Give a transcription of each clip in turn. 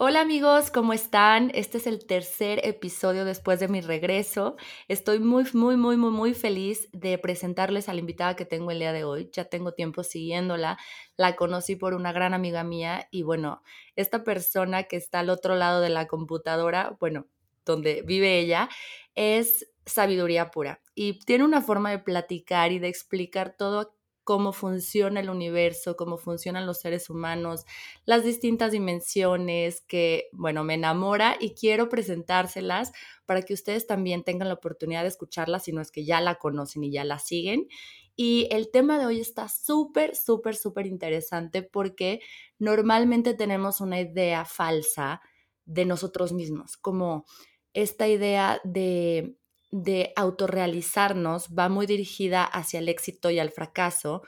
Hola amigos, ¿cómo están? Este es el tercer episodio después de mi regreso. Estoy muy, muy, muy, muy, muy feliz de presentarles a la invitada que tengo el día de hoy. Ya tengo tiempo siguiéndola. La conocí por una gran amiga mía y bueno, esta persona que está al otro lado de la computadora, bueno, donde vive ella, es sabiduría pura y tiene una forma de platicar y de explicar todo cómo funciona el universo, cómo funcionan los seres humanos, las distintas dimensiones que, bueno, me enamora y quiero presentárselas para que ustedes también tengan la oportunidad de escucharla, si no es que ya la conocen y ya la siguen. Y el tema de hoy está súper, súper, súper interesante porque normalmente tenemos una idea falsa de nosotros mismos, como esta idea de de autorrealizarnos va muy dirigida hacia el éxito y al fracaso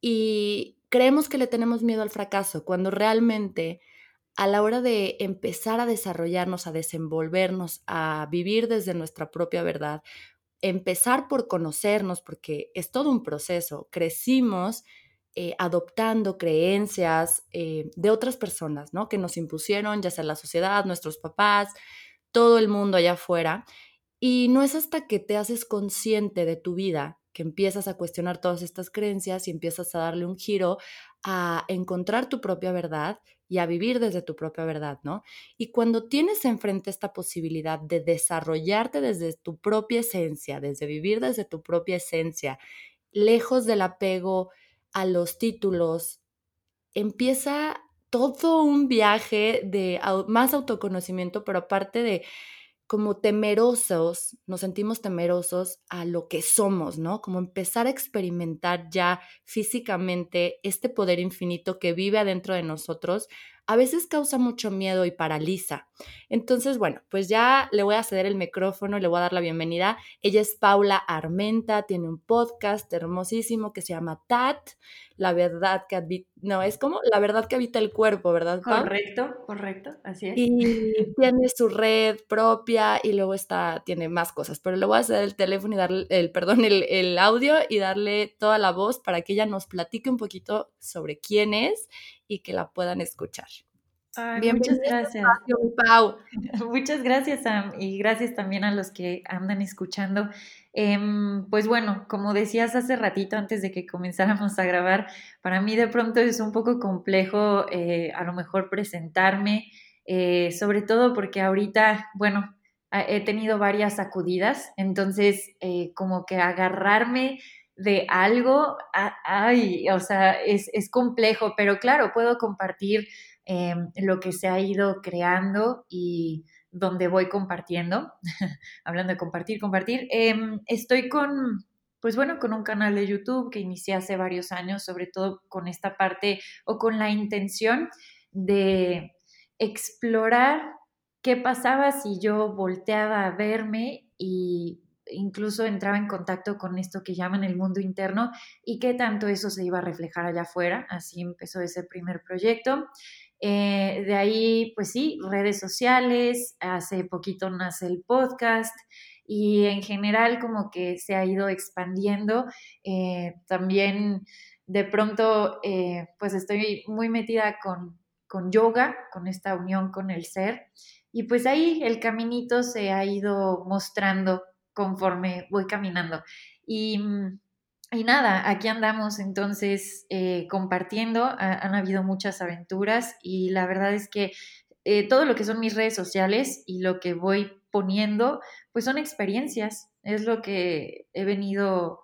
y creemos que le tenemos miedo al fracaso cuando realmente a la hora de empezar a desarrollarnos, a desenvolvernos, a vivir desde nuestra propia verdad, empezar por conocernos, porque es todo un proceso, crecimos eh, adoptando creencias eh, de otras personas, ¿no? Que nos impusieron, ya sea la sociedad, nuestros papás, todo el mundo allá afuera. Y no es hasta que te haces consciente de tu vida que empiezas a cuestionar todas estas creencias y empiezas a darle un giro a encontrar tu propia verdad y a vivir desde tu propia verdad, ¿no? Y cuando tienes enfrente esta posibilidad de desarrollarte desde tu propia esencia, desde vivir desde tu propia esencia, lejos del apego a los títulos, empieza todo un viaje de más autoconocimiento, pero aparte de como temerosos, nos sentimos temerosos a lo que somos, ¿no? Como empezar a experimentar ya físicamente este poder infinito que vive adentro de nosotros a veces causa mucho miedo y paraliza. Entonces, bueno, pues ya le voy a ceder el micrófono y le voy a dar la bienvenida. Ella es Paula Armenta, tiene un podcast hermosísimo que se llama TAT, la verdad que habita, no, es como la verdad que habita el cuerpo, ¿verdad? Correcto, correcto, así es. Y tiene su red propia y luego está, tiene más cosas, pero le voy a ceder el teléfono y darle, el, perdón, el, el audio y darle toda la voz para que ella nos platique un poquito sobre quién es y que la puedan escuchar. muchas gracias. Muchas gracias, Sam, y gracias también a los que andan escuchando. Em, pues bueno, como decías hace ratito antes de que comenzáramos a grabar, para mí de pronto es un poco complejo eh, a lo mejor presentarme, eh, sobre todo porque ahorita, bueno, he tenido varias sacudidas, entonces eh, como que agarrarme de algo, ay, o sea, es, complejo, pero claro, puedo compartir em, lo que se ha ido creando y donde voy compartiendo, hablando de compartir, compartir, em, estoy con, pues bueno, con un canal de YouTube que inicié hace varios años, sobre todo con esta parte o con la intención de explorar qué pasaba si yo volteaba a verme y incluso entraba en contacto con esto que llaman el mundo interno y qué tanto eso se iba a reflejar allá afuera. Así empezó ese primer proyecto. Eh, de ahí, pues sí, redes sociales, hace poquito nace el podcast y en general como que se ha ido expandiendo. Eh, también de pronto, eh, pues estoy muy metida con, con yoga, con esta unión con el ser. Y pues ahí el caminito se ha ido mostrando conforme voy caminando. Y, mm, y nada, aquí andamos entonces eh, compartiendo, han habido muchas aventuras y la verdad es que eh, todo lo que son mis redes sociales y lo que voy poniendo, pues son experiencias, es lo que he venido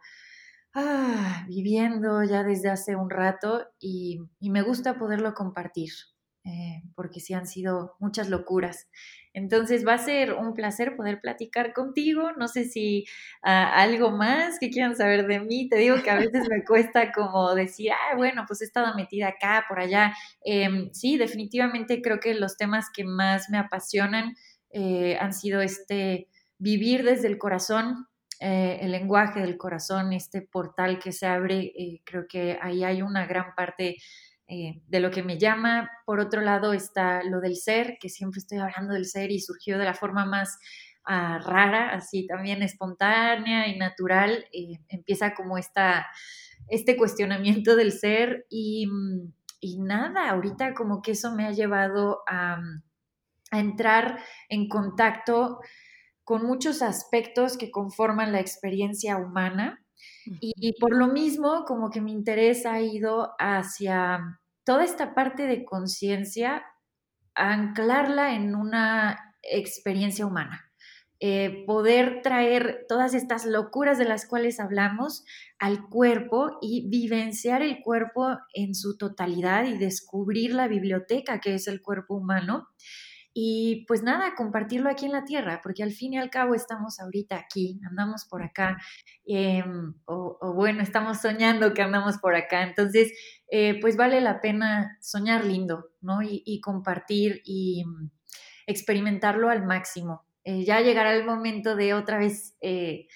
ah, viviendo ya desde hace un rato y, me gusta poderlo compartir, eh, porque sí han sido muchas locuras. Entonces va a ser un placer poder platicar contigo. No sé si ah, algo más que quieran saber de mí. Te digo que a veces me cuesta como decir, ah, bueno, pues he estado metida acá, por allá. Em, sí, definitivamente creo que los temas que más me apasionan eh, han sido este vivir desde el corazón, eh, el lenguaje del corazón, este portal que se abre, eh, creo que ahí hay una gran parte eh, de lo que me llama. Por otro lado está lo del ser, que siempre estoy hablando del ser y surgió de la forma más ah, rara, así también espontánea y natural. empieza como esta, este cuestionamiento del ser y, y, nada, ahorita como que eso me ha llevado a, a entrar en contacto con muchos aspectos que conforman la experiencia humana. Y, por lo mismo, como que mi interés ha ido hacia toda esta parte de conciencia, anclarla en una experiencia humana. Eh, poder traer todas estas locuras de las cuales hablamos al cuerpo y vivenciar el cuerpo en su totalidad y descubrir la biblioteca que es el cuerpo humano y pues nada, compartirlo aquí en la tierra, porque al fin y al cabo estamos ahorita aquí, andamos por acá, em, o, bueno, estamos soñando que andamos por acá, entonces eh, pues vale la pena soñar lindo, ¿no? Y, compartir y mm, experimentarlo al máximo. Eh, ya llegará el momento de otra vez eh,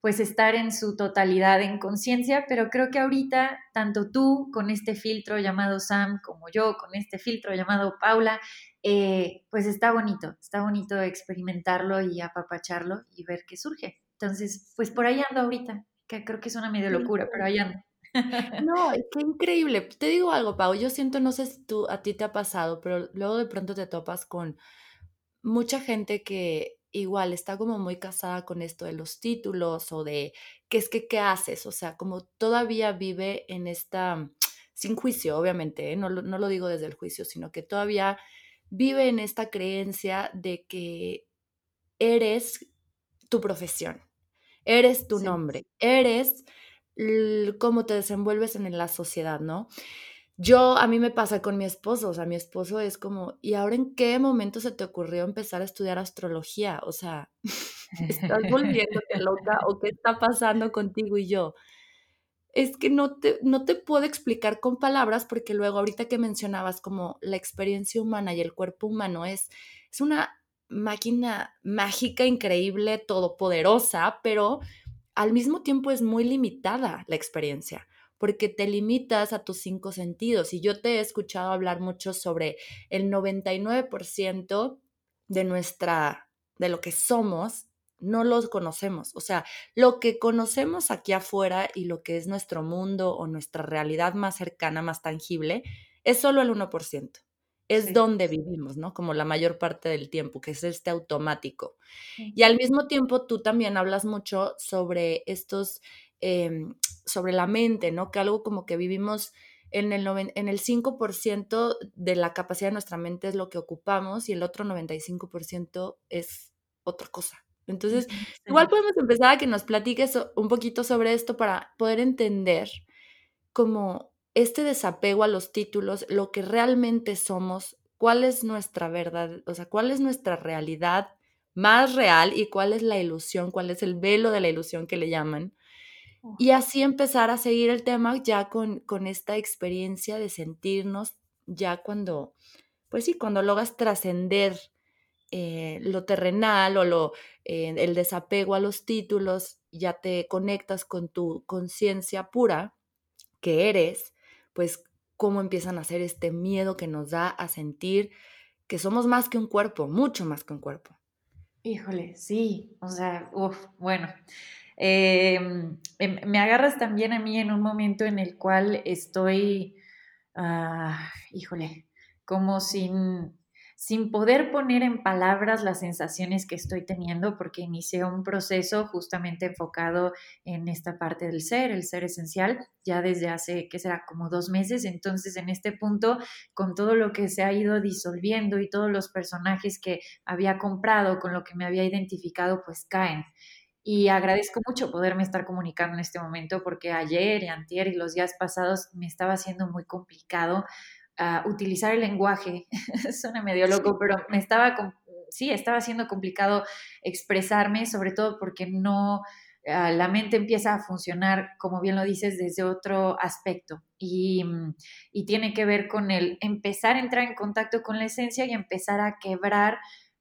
pues estar en su totalidad en conciencia, pero creo que ahorita, tanto tú con este filtro llamado Sam como yo con este filtro llamado Paula, eh, pues está bonito, está bonito experimentarlo y apapacharlo y ver qué surge. Entonces, pues por ahí ando ahorita, que creo que es una medio locura, pero ahí ando. No, qué increíble. Te digo algo, Pau, yo siento, no sé si tú, a ti te ha pasado, pero luego de pronto te topas con mucha gente que igual está como muy casada con esto de los títulos o de qué es que qué haces, o sea, como todavía vive en esta, sin juicio, obviamente, ¿eh? no, no lo digo desde el juicio, sino que todavía vive en esta creencia de que eres tu profesión, eres tu nombre, eres cómo te desenvuelves en la sociedad, ¿no? Yo, a mí me pasa con mi esposo, o sea, mi esposo es como, ¿y ahora en qué momento se te ocurrió empezar a estudiar astrología? O sea, ¿estás volviéndote loca o qué está pasando contigo y yo? Es que no te, no te puedo explicar con palabras porque luego ahorita que mencionabas como la experiencia humana y el cuerpo humano es, es una máquina mágica, increíble, todopoderosa, pero al mismo tiempo es muy limitada la experiencia porque te limitas a tus cinco sentidos. Y yo te he escuchado hablar mucho sobre el 99% de nuestra, de lo que somos, no los conocemos. O sea, lo que conocemos aquí afuera y lo que es nuestro mundo o nuestra realidad más cercana, más tangible, es solo el 1%. Es donde vivimos, ¿no? Como la mayor parte del tiempo, que es este automático. Y al mismo tiempo, tú también hablas mucho sobre estos Em, sobre la mente, ¿no? Que algo como que vivimos en el, en el 5% de la capacidad de nuestra mente es lo que ocupamos y el otro 95% es otra cosa. Entonces, igual podemos empezar a que nos platiques un poquito sobre esto para poder entender como este desapego a los títulos, lo que realmente somos, cuál es nuestra verdad, o sea, cuál es nuestra realidad más real y cuál es la ilusión, cuál es el velo de la ilusión que le llaman y así empezar a seguir el tema ya con, con esta experiencia de sentirnos ya cuando, pues sí, cuando logras trascender eh, lo terrenal o lo, eh, el desapego a los títulos, ya te conectas con tu conciencia pura que eres, pues cómo empiezan a hacer este miedo que nos da a sentir que somos más que un cuerpo, mucho más que un cuerpo. Híjole, sí, o sea, uff, bueno, Em, em, me agarras también a mí en un momento en el cual estoy, ah, híjole, como sin, sin poder poner en palabras las sensaciones que estoy teniendo porque inicié un proceso justamente enfocado en esta parte del ser, el ser esencial, ya desde hace, ¿qué será? Como dos meses. Entonces, en este punto, con todo lo que se ha ido disolviendo y todos los personajes que había comprado, con lo que me había identificado, pues caen. Y agradezco mucho poderme estar comunicando en este momento porque ayer y antier y los días pasados me estaba haciendo muy complicado ah, utilizar el lenguaje. Suena medio loco, pero me estaba, sí, estaba siendo complicado expresarme, sobre todo porque no, ah, la mente empieza a funcionar, como bien lo dices, desde otro aspecto y, mm, y tiene que ver con el empezar a entrar en contacto con la esencia y empezar a quebrar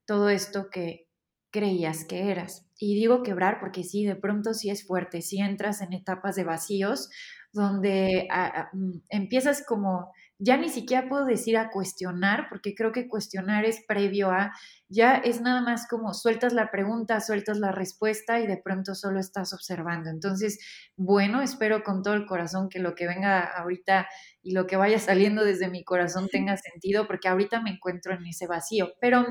todo esto que creías que eras. Y digo quebrar porque sí, de pronto sí es fuerte, sí entras en etapas de vacíos donde ah, ah, mm, empiezas como, ya ni siquiera puedo decir a cuestionar, porque creo que cuestionar es previo a, ya es nada más como sueltas la pregunta, sueltas la respuesta y de pronto solo estás observando. Entonces, bueno, espero con todo el corazón que lo que venga ahorita y lo que vaya saliendo desde mi corazón tenga sentido, porque ahorita me encuentro en ese vacío, pero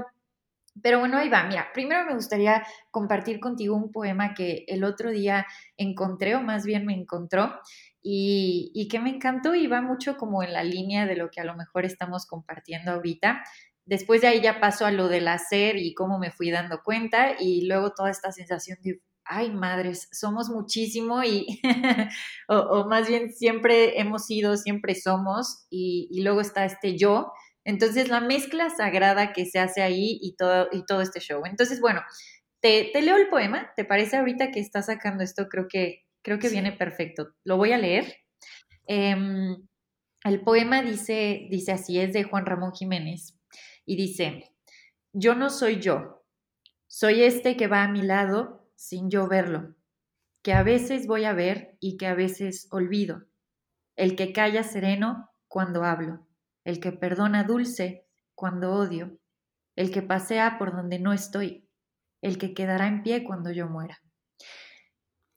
pero bueno, ahí va. Mira, primero me gustaría compartir contigo un poema que el otro día encontré, o más bien me encontró, y, que me encantó y va mucho como en la línea de lo que a lo mejor estamos compartiendo ahorita. Después de ahí ya paso a lo del hacer y cómo me fui dando cuenta y luego toda esta sensación de, ay madres, somos muchísimo y, o, más bien siempre hemos sido, siempre somos y, y luego está este yo entonces, la mezcla sagrada que se hace ahí y todo, y todo este show. Entonces, bueno, te, leo el poema. ¿Te parece ahorita que está sacando esto? Creo que, creo que viene perfecto. Lo voy a leer. Em, el poema dice, dice así, es de Juan Ramón Jiménez. Y dice, yo no soy yo, soy este que va a mi lado sin yo verlo, que a veces voy a ver y que a veces olvido, el que calla sereno cuando hablo el que perdona dulce cuando odio, el que pasea por donde no estoy, el que quedará en pie cuando yo muera.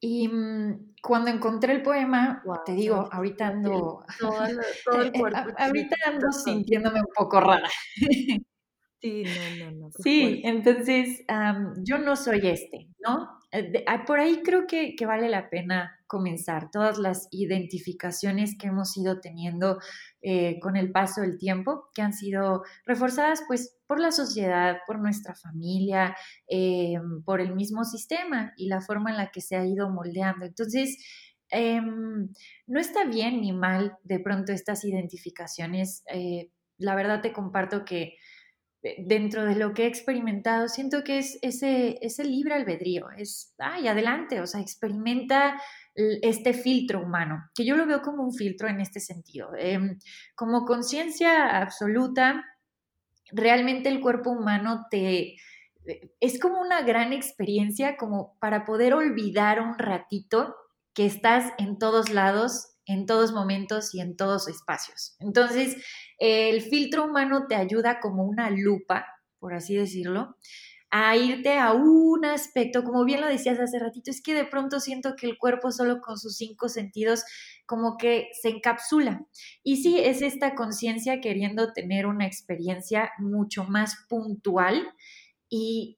Y mm, cuando encontré el poema, te digo, ahorita ando, ahorita ando sintiéndome un poco rara. Sí, no, no, no. Sí, entonces yo no soy este, ¿no? Eh, ah, por ahí creo que, vale la pena comenzar todas las identificaciones que hemos ido teniendo eh, con el paso del tiempo, que han sido reforzadas pues por la sociedad, por nuestra familia, eh, por el mismo sistema y la forma en la que se ha ido moldeando. Entonces, em, no está bien ni mal de pronto estas identificaciones. la verdad te comparto que dentro de lo que he experimentado, siento que es ese, ese libre albedrío, es, ay, adelante, o sea, experimenta este filtro humano, que yo lo veo como un filtro en este sentido. Em, como conciencia absoluta, realmente el cuerpo humano te... Es como una gran experiencia como para poder olvidar un ratito que estás en todos lados en todos momentos y en todos espacios. Entonces, el filtro humano te ayuda como una lupa, por así decirlo, a irte a un aspecto, como bien lo decías hace ratito, es que de pronto siento que el cuerpo solo con sus cinco sentidos como que se encapsula. Y sí, es esta conciencia queriendo tener una experiencia mucho más puntual y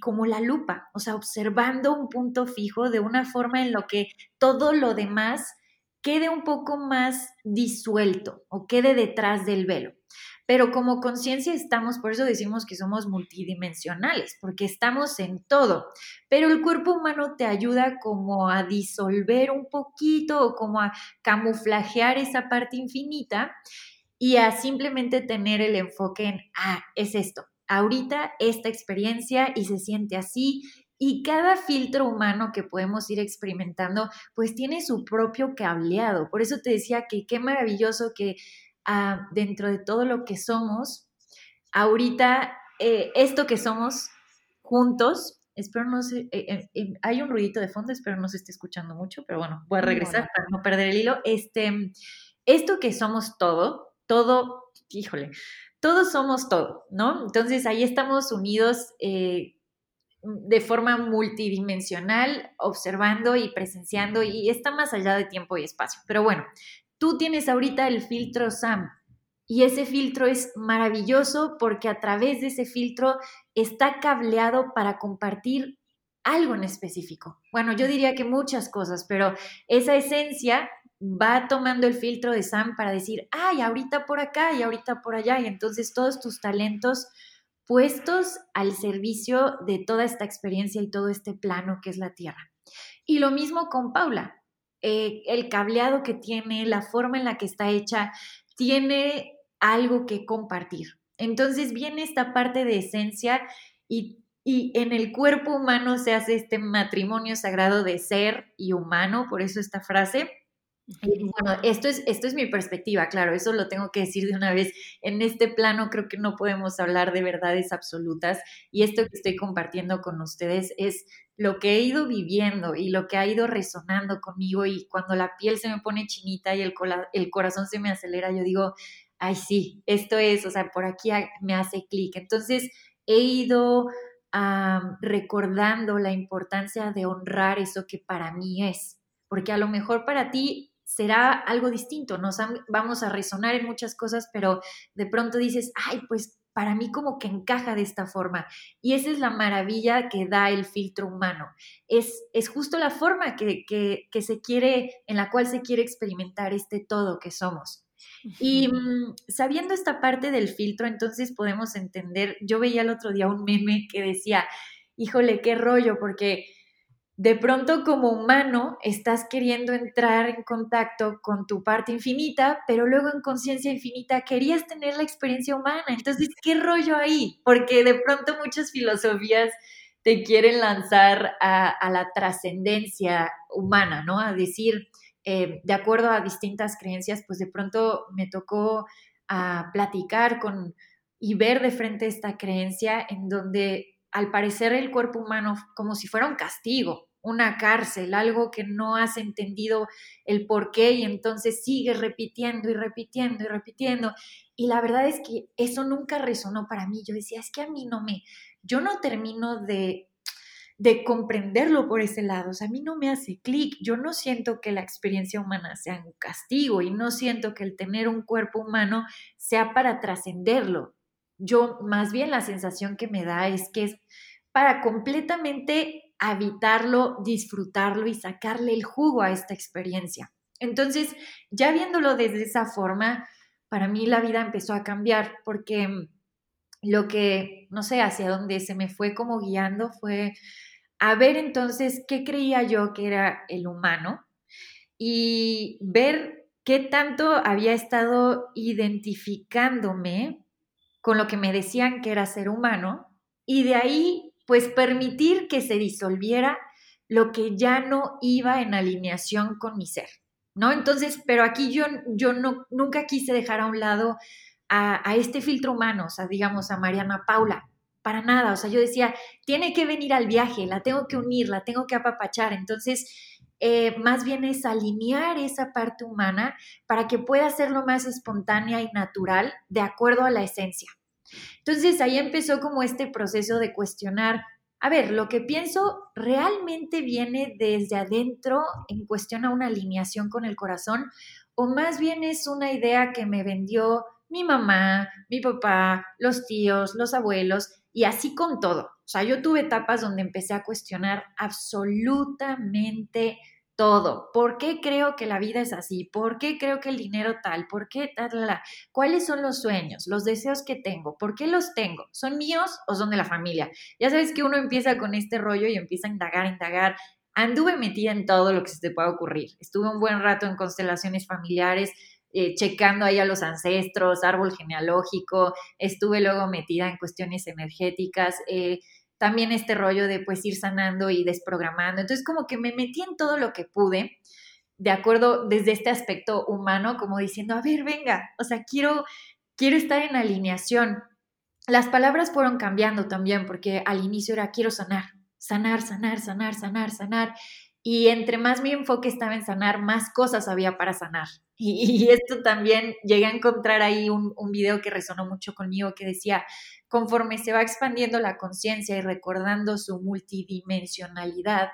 como la lupa, o sea, observando un punto fijo de una forma en lo que todo lo demás quede un poco más disuelto o quede detrás del velo. Pero como conciencia estamos, por eso decimos que somos multidimensionales, porque estamos en todo. Pero el cuerpo humano te ayuda como a disolver un poquito o como a camuflajear esa parte infinita y a simplemente tener el enfoque en, ah, es esto, ahorita esta experiencia y se siente así y cada filtro humano que podemos ir experimentando, pues tiene su propio cableado. Por eso te decía que qué maravilloso que ah, dentro de todo lo que somos, ahorita eh, esto que somos juntos, espero no se, eh, eh, hay un ruidito de fondo, espero no se esté escuchando mucho, pero bueno, voy a regresar para no perder el hilo. Este, esto que somos todo, todo, híjole, todos somos todo, ¿no? Entonces ahí estamos unidos de forma multidimensional, observando y presenciando y está más allá de tiempo y espacio. Pero bueno, tú tienes ahorita el filtro SAM y ese filtro es maravilloso porque a través de ese filtro está cableado para compartir algo en específico. Bueno, yo diría que muchas cosas, pero esa esencia va tomando el filtro de SAM para decir, ay, ahorita por acá y ahorita por allá, y entonces todos tus talentos puestos al servicio de toda esta experiencia y todo este plano que es la Tierra. Y lo mismo con Paula. Eh, el cableado que tiene, la forma en la que está hecha, tiene algo que compartir. Entonces viene esta parte de esencia y, y en el cuerpo humano se hace este matrimonio sagrado de ser y humano, por eso esta frase. Bueno, esto es, esto es mi perspectiva, claro, eso lo tengo que decir de una vez. En este plano creo que no podemos hablar de verdades absolutas y esto que estoy compartiendo con ustedes es lo que he ido viviendo y lo que ha ido resonando conmigo y cuando la piel se me pone chinita y el, el corazón se me acelera, yo digo, ay sí, esto es, o sea, por aquí me hace clic. Entonces he ido recordando la importancia de honrar eso que para mí es, porque a lo mejor para ti será algo distinto, nos vamos a resonar en muchas cosas, pero de pronto dices, ay, pues para mí como que encaja de esta forma. Y esa es la maravilla que da el filtro humano. Es, es justo la forma que, que, se quiere, en la cual se quiere experimentar este todo que somos. Y mm, sabiendo esta parte del filtro, entonces podemos entender, yo veía el otro día un meme que decía, híjole, qué rollo, porque de pronto como humano estás queriendo entrar en contacto con tu parte infinita, pero luego en conciencia infinita querías tener la experiencia humana. Entonces, ¿qué rollo ahí? Porque de pronto muchas filosofías te quieren lanzar a, la trascendencia humana, ¿no? A decir, eh, de acuerdo a distintas creencias, pues de pronto me tocó a ah, platicar con y ver de frente esta creencia en donde al parecer el cuerpo humano como si fuera un castigo, una cárcel, algo que no has entendido el por qué y entonces sigues repitiendo y repitiendo y repitiendo. Y la verdad es que eso nunca resonó para mí. Yo decía, es que a mí no me, yo no termino de, de comprenderlo por ese lado. O sea, a mí no me hace clic. Yo no siento que la experiencia humana sea un castigo y no siento que el tener un cuerpo humano sea para trascenderlo. Yo más bien la sensación que me da es que es para completamente habitarlo, disfrutarlo y sacarle el jugo a esta experiencia. Entonces, ya viéndolo desde esa forma, para mí la vida empezó a cambiar porque lo que, no sé, hacia dónde se me fue como guiando fue a ver entonces qué creía yo que era el humano y ver qué tanto había estado identificándome con lo que me decían que era ser humano y de ahí pues permitir que se disolviera lo que ya no iba en alineación con mi ser, ¿no? Entonces, pero aquí yo, yo no, nunca quise dejar a un lado a, este filtro humano, o sea, digamos, a Mariana Paula, para nada, o sea, yo decía, tiene que venir al viaje, la tengo que unir, la tengo que apapachar, entonces, eh, más bien es alinear esa parte humana para que pueda ser lo más espontánea y natural de acuerdo a la esencia. Entonces ahí empezó como este proceso de cuestionar, a ver, lo que pienso realmente viene desde adentro en cuestión a una alineación con el corazón o más bien es una idea que me vendió mi mamá, mi papá, los tíos, los abuelos y así con todo. O sea, yo tuve etapas donde empecé a cuestionar absolutamente todo. ¿Por qué creo que la vida es así? ¿Por qué creo que el dinero tal? ¿Por qué tal? ¿Cuáles son los sueños, los deseos que tengo? ¿Por qué los tengo? ¿Son míos o son de la familia? Ya sabes que uno empieza con este rollo y empieza a indagar, indagar. Anduve metida en todo lo que se te pueda ocurrir. Estuve un buen rato en constelaciones familiares, eh, checando ahí a los ancestros, árbol genealógico. Estuve luego metida en cuestiones energéticas. Eh, también este rollo de pues ir sanando y desprogramando. Entonces como que me metí en todo lo que pude, de acuerdo desde este aspecto humano, como diciendo, a ver, venga, o sea, quiero, quiero estar en alineación. Las palabras fueron cambiando también, porque al inicio era quiero sanar, sanar, sanar, sanar, sanar, sanar. Y entre más mi enfoque estaba en sanar, más cosas había para sanar. Y, esto también llegué a encontrar ahí un, video que resonó mucho conmigo que decía, conforme se va expandiendo la conciencia y recordando su multidimensionalidad,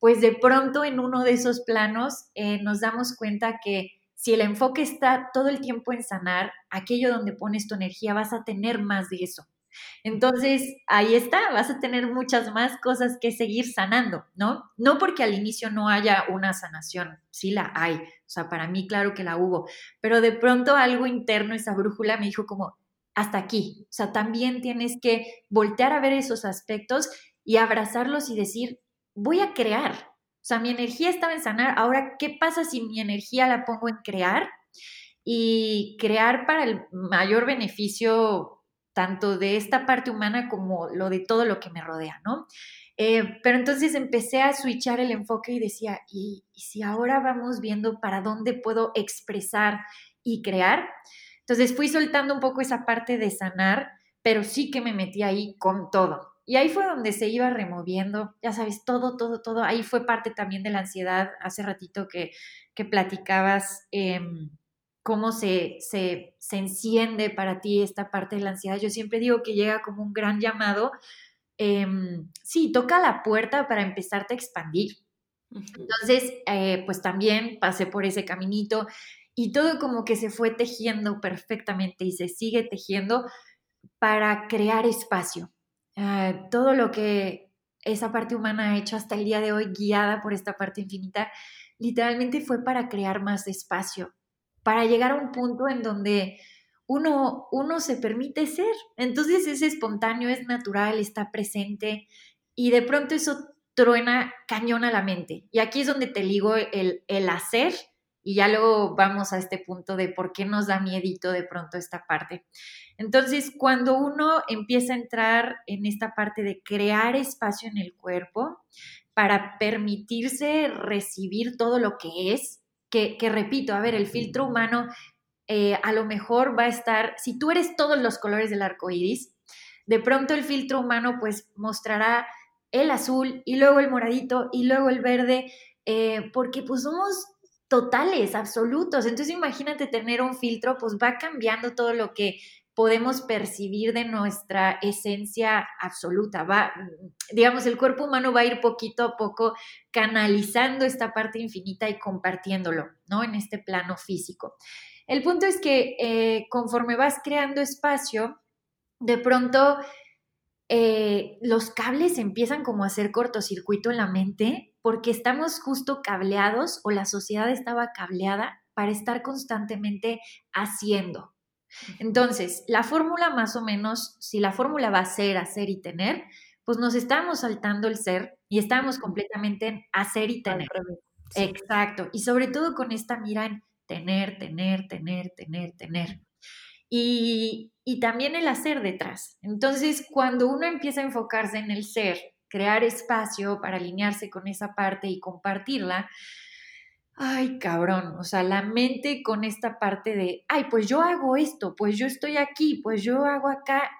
pues de pronto en uno de esos planos eh, nos damos cuenta que si el enfoque está todo el tiempo en sanar, aquello donde pones tu energía vas a tener más de eso. Entonces, ahí está, vas a tener muchas más cosas que seguir sanando, ¿no? No porque al inicio no haya una sanación, sí la hay, o sea, para mí claro que la hubo, pero de pronto algo interno, esa brújula me dijo como, hasta aquí. O sea, también tienes que voltear a ver esos aspectos y abrazarlos y decir, voy a crear. O sea, mi energía estaba en sanar. Ahora, ¿qué pasa si mi energía la pongo en crear? Y crear para el mayor beneficio tanto de esta parte humana como lo de todo lo que me rodea, ¿no? Eh, pero entonces empecé a switchar el enfoque y decía, ¿y, si ahora vamos viendo para dónde puedo expresar y crear? Entonces fui soltando un poco esa parte de sanar, pero sí que me metí ahí con todo. Y ahí fue donde se iba removiendo, ya sabes, todo, todo, todo. Ahí fue parte también de la ansiedad, hace ratito que, que platicabas. Em, cómo se, se, se, enciende para ti esta parte de la ansiedad. Yo siempre digo que llega como un gran llamado Em, sí, toca la puerta para empezarte a expandir. Entonces, eh, pues también pasé por ese caminito y todo como que se fue tejiendo perfectamente y se sigue tejiendo para crear espacio. Ah, todo lo que esa parte humana ha hecho hasta el día de hoy, guiada por esta parte infinita, literalmente fue para crear más espacio, para llegar a un punto en donde uno, uno se permite ser. Entonces es espontáneo, es natural, está presente y de pronto eso truena cañón a la mente. Y aquí es donde te ligo el, el hacer y ya luego vamos a este punto de por qué nos da miedito de pronto esta parte. Entonces, cuando uno empieza a entrar en esta parte de crear espacio en el cuerpo para permitirse recibir todo lo que es, que, repito, a ver, el filtro humano eh, a lo mejor va a estar, si tú eres todos los colores del arco iris, de pronto el filtro humano pues mostrará el azul y luego el moradito y luego el verde, eh, porque pues somos totales, absolutos. Entonces imagínate tener un filtro, pues va cambiando todo lo que podemos percibir de nuestra esencia absoluta. Va, digamos, el cuerpo humano va a ir poquito a poco canalizando esta parte infinita y compartiéndolo, ¿no? En este plano físico. El punto es que eh, conforme vas creando espacio, de pronto eh, los cables empiezan como a hacer cortocircuito en la mente porque estamos justo cableados o la sociedad estaba cableada para estar constantemente haciendo. Entonces, la fórmula más o menos, si la fórmula va a ser hacer y tener, pues nos estamos saltando el ser y estamos completamente en hacer y tener. Exacto. Y sobre todo con esta mira en tener, tener, tener, tener, tener. Y, también el hacer detrás. Entonces, cuando uno empieza a enfocarse en el ser, crear espacio para alinearse con esa parte y compartirla, ay cabrón, o sea, la mente con esta parte de, ay, pues yo hago esto, pues yo estoy aquí, pues yo hago acá,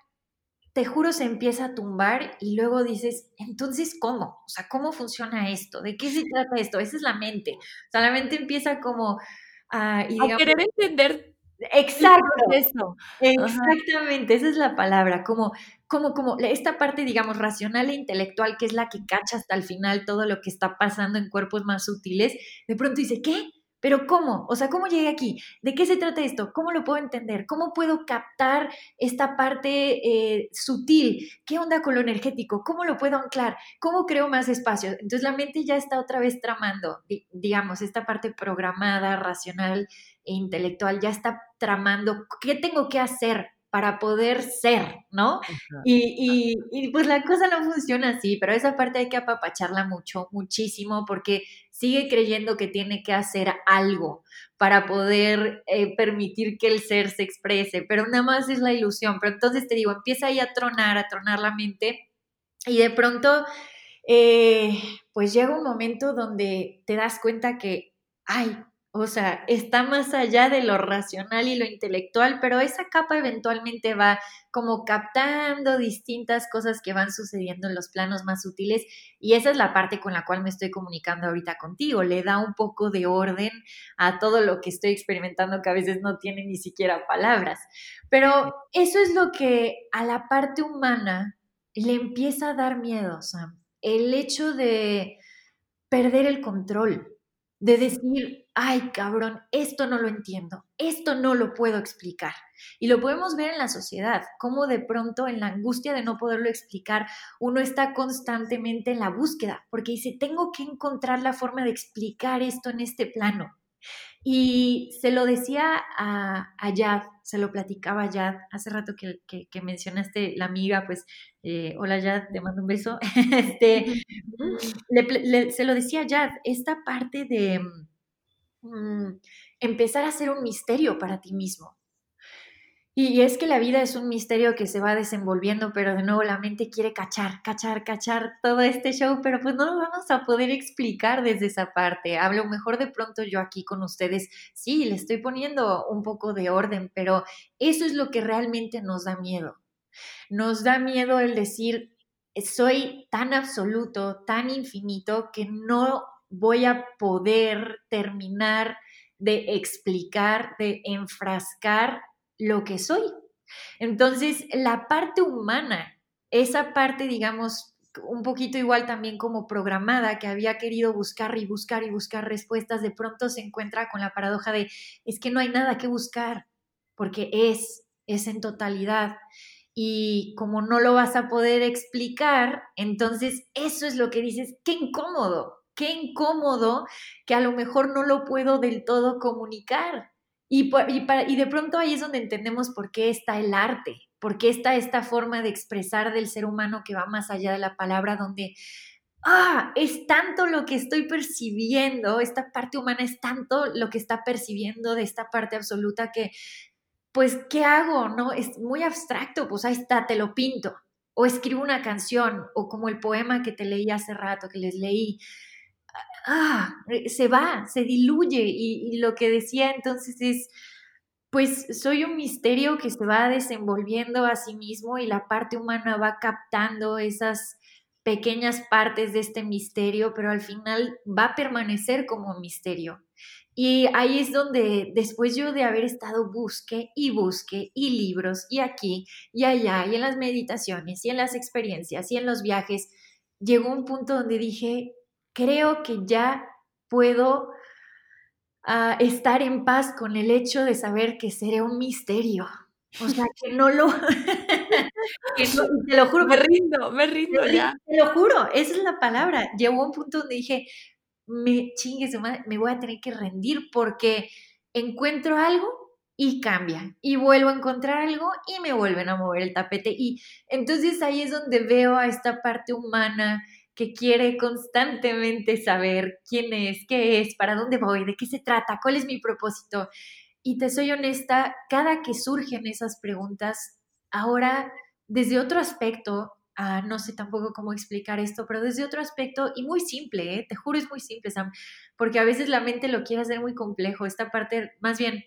te juro se empieza a tumbar y luego dices, entonces, ¿cómo? O sea, ¿cómo funciona esto? ¿De qué se trata esto? Esa es la mente. O sea, la mente empieza como Ah, a querer entender Exacto, eso. Exactamente, esa es la palabra, como, como, como esta parte, digamos, racional e intelectual, que es la que cacha hasta el final todo lo que está pasando en cuerpos más sutiles, de pronto dice, ¿qué? Pero ¿cómo? O sea, ¿cómo llegué aquí? ¿De qué se trata esto? ¿Cómo lo puedo entender? ¿Cómo puedo captar esta parte eh, sutil? ¿Qué onda con lo energético? ¿Cómo lo puedo anclar? ¿Cómo creo más espacio? Entonces la mente ya está otra vez tramando, digamos, esta parte programada, racional e intelectual, ya está tramando qué tengo que hacer para poder ser, ¿no? Y, y, pues la cosa no funciona así, pero esa parte hay que apapacharla mucho, muchísimo, porque sigue creyendo que tiene que hacer algo para poder eh, permitir que el ser se exprese, pero nada más es la ilusión. Pero entonces te digo, empieza ahí a tronar, a tronar la mente y de pronto, eh, pues llega un momento donde te das cuenta que, ay, o sea, está más allá de lo racional y lo intelectual, pero esa capa eventualmente va como captando distintas cosas que van sucediendo en los planos más sutiles y esa es la parte con la cual me estoy comunicando ahorita contigo. Le da un poco de orden a todo lo que estoy experimentando que a veces no tiene ni siquiera palabras. Pero eso es lo que a la parte humana le empieza a dar miedo, Sam. El hecho de perder el control de decir, ay cabrón, esto no lo entiendo, esto no lo puedo explicar. Y lo podemos ver en la sociedad, como de pronto en la angustia de no poderlo explicar, uno está constantemente en la búsqueda, porque dice, tengo que encontrar la forma de explicar esto en este plano. Y se lo decía a, a Yad, se lo platicaba a Yad, hace rato que, que, mencionaste la amiga, pues, eh, hola Yad, te mando un beso. este, se lo decía a Yad, esta parte de mm, empezar a hacer un misterio para ti mismo. Y es que la vida es un misterio que se va desenvolviendo, pero de nuevo la mente quiere cachar, cachar, cachar todo este show, pero pues no lo vamos a poder explicar desde esa parte. Hablo mejor de pronto yo aquí con ustedes, sí, le estoy poniendo un poco de orden, pero eso es lo que realmente nos da miedo. Nos da miedo el decir, soy tan absoluto, tan infinito, que no voy a poder terminar de explicar, de enfrascar lo que soy. Entonces, la parte humana, esa parte, digamos, un poquito igual también como programada, que había querido buscar y buscar y buscar respuestas, de pronto se encuentra con la paradoja de, es que no hay nada que buscar, porque es, es en totalidad. Y como no lo vas a poder explicar, entonces eso es lo que dices, qué incómodo, qué incómodo que a lo mejor no lo puedo del todo comunicar. Y, y, de pronto ahí es donde entendemos por qué está el arte, por qué está esta forma de expresar del ser humano que va más allá de la palabra, donde, ah, es tanto lo que estoy percibiendo, esta parte humana es tanto lo que está percibiendo de esta parte absoluta que, pues, ¿qué hago? No, es muy abstracto, pues ahí está, te lo pinto, o escribo una canción, o como el poema que te leí hace rato, que les leí, ah, eh, se va, se diluye y, lo que decía entonces es, pues soy un misterio que se va desenvolviendo a sí mismo y la parte humana va captando esas pequeñas partes de este misterio, pero al final va a permanecer como misterio. Y ahí es donde después yo de haber estado busque y busque y libros y aquí y allá y en las meditaciones y en las experiencias y en los viajes, llegó un punto donde dije, creo que ya puedo ah, estar en paz con el hecho de saber que seré un misterio. O sea, que no lo... te lo juro. Me rindo, me rindo ya. Te lo juro, esa es la palabra. Llegó un punto donde dije, me chingue, me voy a tener que rendir porque encuentro algo y cambia. Y vuelvo a encontrar algo y me vuelven a mover el tapete. Y entonces ahí es donde veo a esta parte humana que quiere constantemente saber quién es, qué es, para dónde voy, de qué se trata, cuál es mi propósito. Y te soy honesta, cada que surgen esas preguntas, ahora desde otro aspecto, ah, no sé tampoco cómo explicar esto, pero desde otro aspecto y muy simple, ¿eh? te juro es muy simple, Sam, porque a veces la mente lo quiere hacer muy complejo, esta parte, más bien,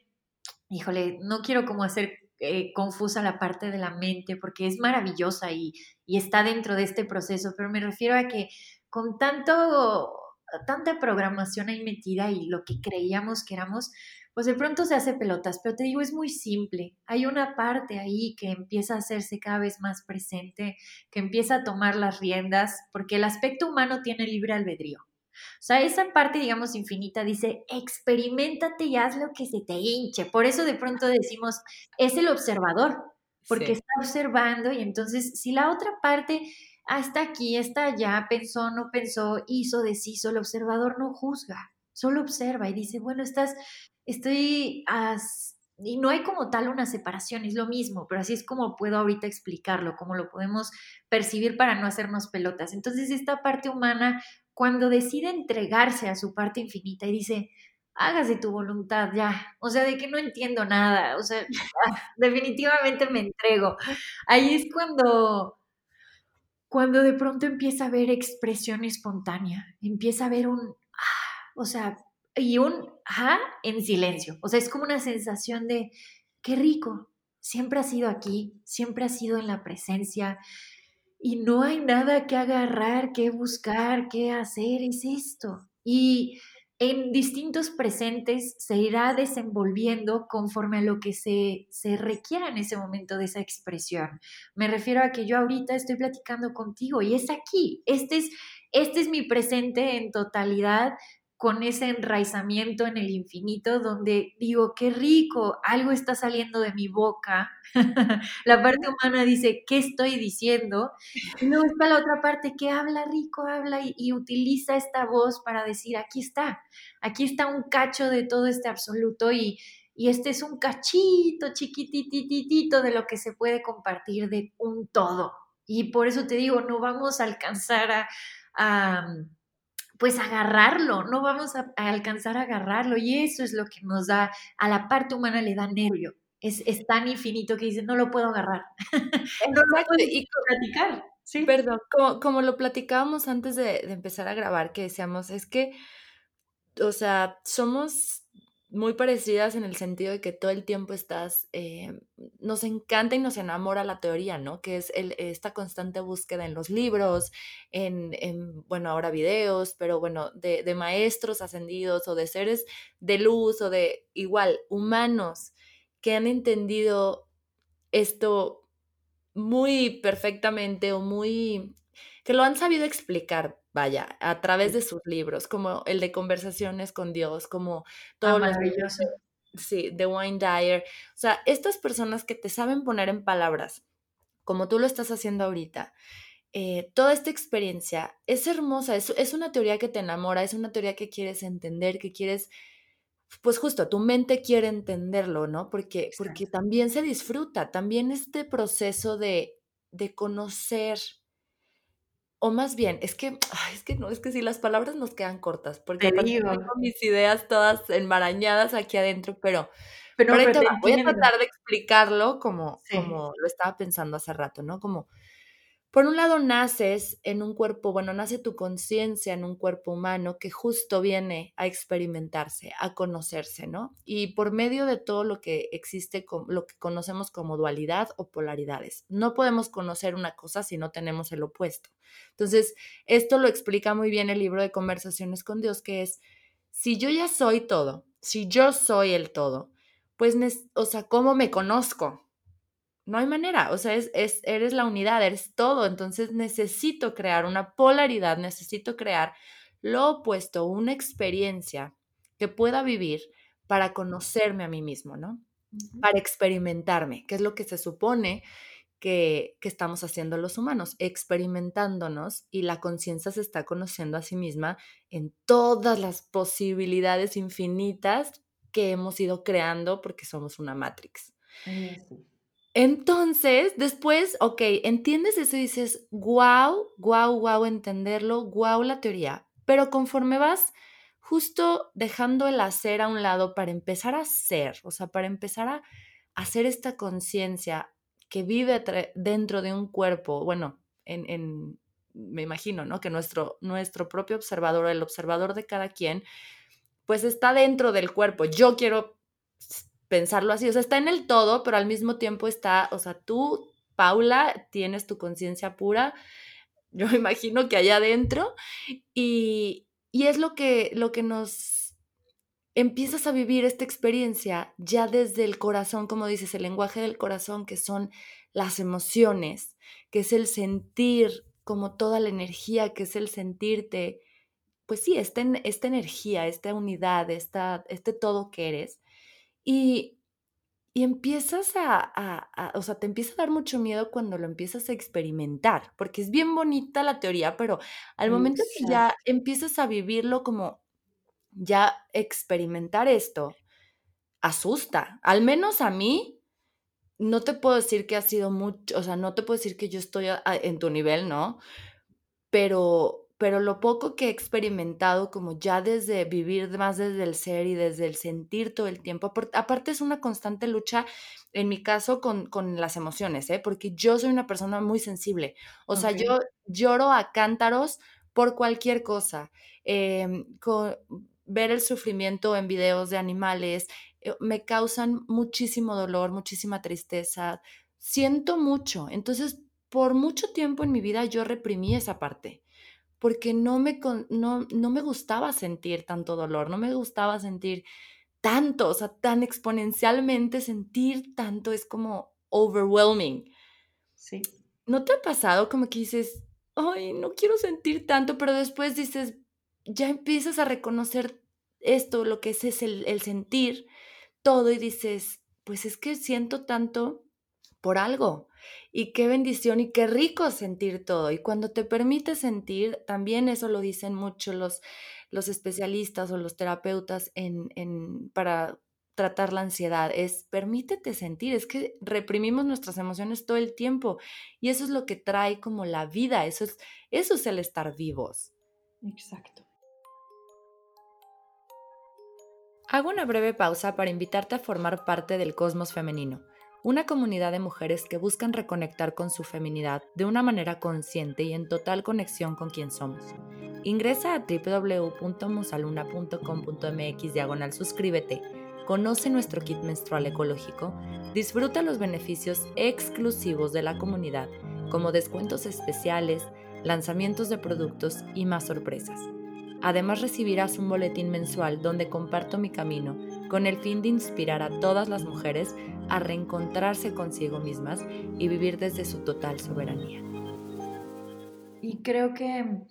híjole, no quiero como hacer eh, confusa la parte de la mente porque es maravillosa y, y, está dentro de este proceso, pero me refiero a que con tanto, tanta programación ahí metida y lo que creíamos que éramos, pues de pronto se hace pelotas, pero te digo, es muy simple. Hay una parte ahí que empieza a hacerse cada vez más presente, que empieza a tomar las riendas, porque el aspecto humano tiene libre albedrío. O sea, esa parte, digamos, infinita dice, experimentate y haz lo que se te hinche. Por eso de pronto decimos, es el observador, porque está observando y entonces si la otra parte ah, está aquí, está allá, pensó, no pensó, hizo, deshizo, el observador no juzga, solo observa y dice, bueno, estás, estoy... y no hay como tal una separación, es lo mismo, pero así es como puedo ahorita explicarlo, como lo podemos percibir para no hacernos pelotas. Entonces, esta parte humana cuando decide entregarse a su parte infinita y dice, hágase tu voluntad ya, o sea, de que no entiendo nada, o sea, definitivamente me entrego. Ahí es cuando, cuando de pronto empieza a haber expresión espontánea, empieza a haber un, ah, o sea, y un ah en silencio, o sea, es como una sensación de, qué rico, siempre ha sido aquí, siempre ha sido en la presencia, y no hay nada que agarrar, que buscar, que hacer, es esto. Y en distintos presentes se irá desenvolviendo conforme a lo que se, se requiera en ese momento de esa expresión. Me refiero a que yo ahorita estoy platicando contigo y es aquí, este es, este es mi presente en totalidad, con ese enraizamiento en el infinito donde digo, qué rico, algo está saliendo de mi boca. la parte humana dice, ¿qué estoy diciendo? Y luego está la otra parte que habla rico, habla y, utiliza esta voz para decir, aquí está, aquí está un cacho de todo este absoluto y, y este es un cachito chiquitititito de lo que se puede compartir de un todo. Y por eso te digo, no vamos a alcanzar a pues agarrarlo, no vamos a, alcanzar a agarrarlo y eso es lo que nos da, a la parte humana le da nervio, es, tan infinito que dices, no lo puedo agarrar. no lo puedo y platicar. Sí. Perdón, como, lo platicábamos antes de, de empezar a grabar, que decíamos, es que, o sea, somos muy parecidas en el sentido de que todo el tiempo estás, eh, nos encanta y nos enamora la teoría, ¿no? Que es esta constante búsqueda en los libros, en, bueno, ahora videos, pero bueno, de, de, maestros ascendidos o de seres de luz o de igual, humanos que han entendido esto muy perfectamente o muy, que lo han sabido explicar vaya, a través de sus libros, como el de Conversaciones con Dios, como todo ah, maravilloso. Sí, de Wayne Dyer. O sea, estas personas que te saben poner en palabras, como tú lo estás haciendo ahorita, eh, toda esta experiencia es hermosa, es, es una teoría que te enamora, es una teoría que quieres entender, que quieres, pues justo, tu mente quiere entenderlo, ¿no? Porque, porque también se disfruta, también este proceso de, de conocer o más bien, es que, es que no, es que si las palabras nos quedan cortas, porque tengo mis ideas todas enmarañadas aquí adentro, pero, pero, voy a tratar de explicarlo como, como lo estaba pensando hace rato, ¿no? Como por un lado, naces en un cuerpo, bueno, nace tu conciencia en un cuerpo humano que justo viene a experimentarse, a conocerse, ¿no? Y por medio de todo lo que existe, lo que conocemos como dualidad o polaridades. No podemos conocer una cosa si no tenemos el opuesto. Entonces, esto lo explica muy bien el libro de Conversaciones con Dios, que es, si yo ya soy todo, si yo soy el todo, pues, o sea, ¿cómo me conozco? No hay manera, o sea, es, eres la unidad, eres todo, entonces necesito crear una polaridad, necesito crear lo opuesto, una experiencia que pueda vivir para conocerme a mí mismo, ¿no? Para experimentarme, que es lo que se supone que, que estamos haciendo los humanos, experimentándonos y la conciencia se está conociendo a sí misma en todas las posibilidades infinitas que hemos ido creando porque somos una matrix. Entonces, después, ok, entiendes eso y dices, wow, wow, wow, entenderlo, wow, la teoría. Pero conforme vas justo dejando el hacer a un lado para empezar a ser, o sea, para empezar a hacer esta conciencia que vive dentro de un cuerpo, bueno, en, en, me imagino, ¿no? Que nuestro, nuestro propio observador, el observador de cada quien, pues está dentro del cuerpo. Yo quiero pensarlo así, o sea, está en el todo, pero al mismo tiempo está, o sea, tú, Paula, tienes tu conciencia pura, yo imagino que allá adentro, y, y es lo que, lo que nos empiezas a vivir esta experiencia ya desde el corazón, como dices, el lenguaje del corazón, que son las emociones, que es el sentir como toda la energía, que es el sentirte, pues sí, esta, esta energía, esta unidad, esta, este todo que eres. Y, empiezas a, o sea, te empieza a dar mucho miedo cuando lo empiezas a experimentar, porque es bien bonita la teoría, pero al momento que ya empiezas a vivirlo como ya experimentar esto, asusta. Al menos a mí, no te puedo decir que ha sido mucho, o sea, no te puedo decir que yo estoy en tu nivel, ¿no? Pero, pero lo poco que he experimentado, como ya desde vivir más desde el ser y desde el sentir todo el tiempo, aparte es una constante lucha, en mi caso, con, con las emociones, ¿eh? porque yo soy una persona muy sensible, o sea, yo lloro a cántaros por cualquier cosa, em, ver el sufrimiento en videos de animales, eh, me causan muchísimo dolor, muchísima tristeza, siento mucho, entonces por mucho tiempo en mi vida yo reprimí esa parte porque no me, no, no me gustaba sentir tanto dolor, no me gustaba sentir tanto, o sea, tan exponencialmente sentir tanto es como overwhelming. Sí. ¿No te ha pasado como que dices, ay, no quiero sentir tanto, pero después dices, ya empiezas a reconocer esto, lo que es, es el, el sentir todo y dices, pues es que siento tanto por algo. Y qué bendición y qué rico sentir todo. Y cuando te permite sentir, también eso lo dicen mucho los, los especialistas o los terapeutas en, en, para tratar la ansiedad, es permítete sentir, es que reprimimos nuestras emociones todo el tiempo y eso es lo que trae como la vida, eso es, eso es el estar vivos. Exacto. Hago una breve pausa para invitarte a formar parte del Cosmos Femenino, una comunidad de mujeres que buscan reconectar con su feminidad de una manera consciente y en total conexión con quien somos. Ingresa a www.musaluna.com.mx diagonal suscríbete, conoce nuestro kit menstrual ecológico, disfruta los beneficios exclusivos de la comunidad, como descuentos especiales, lanzamientos de productos y más sorpresas. Además recibirás un boletín mensual donde comparto mi camino con el fin de inspirar a todas las mujeres a reencontrarse consigo mismas y vivir desde su total soberanía. Y creo que,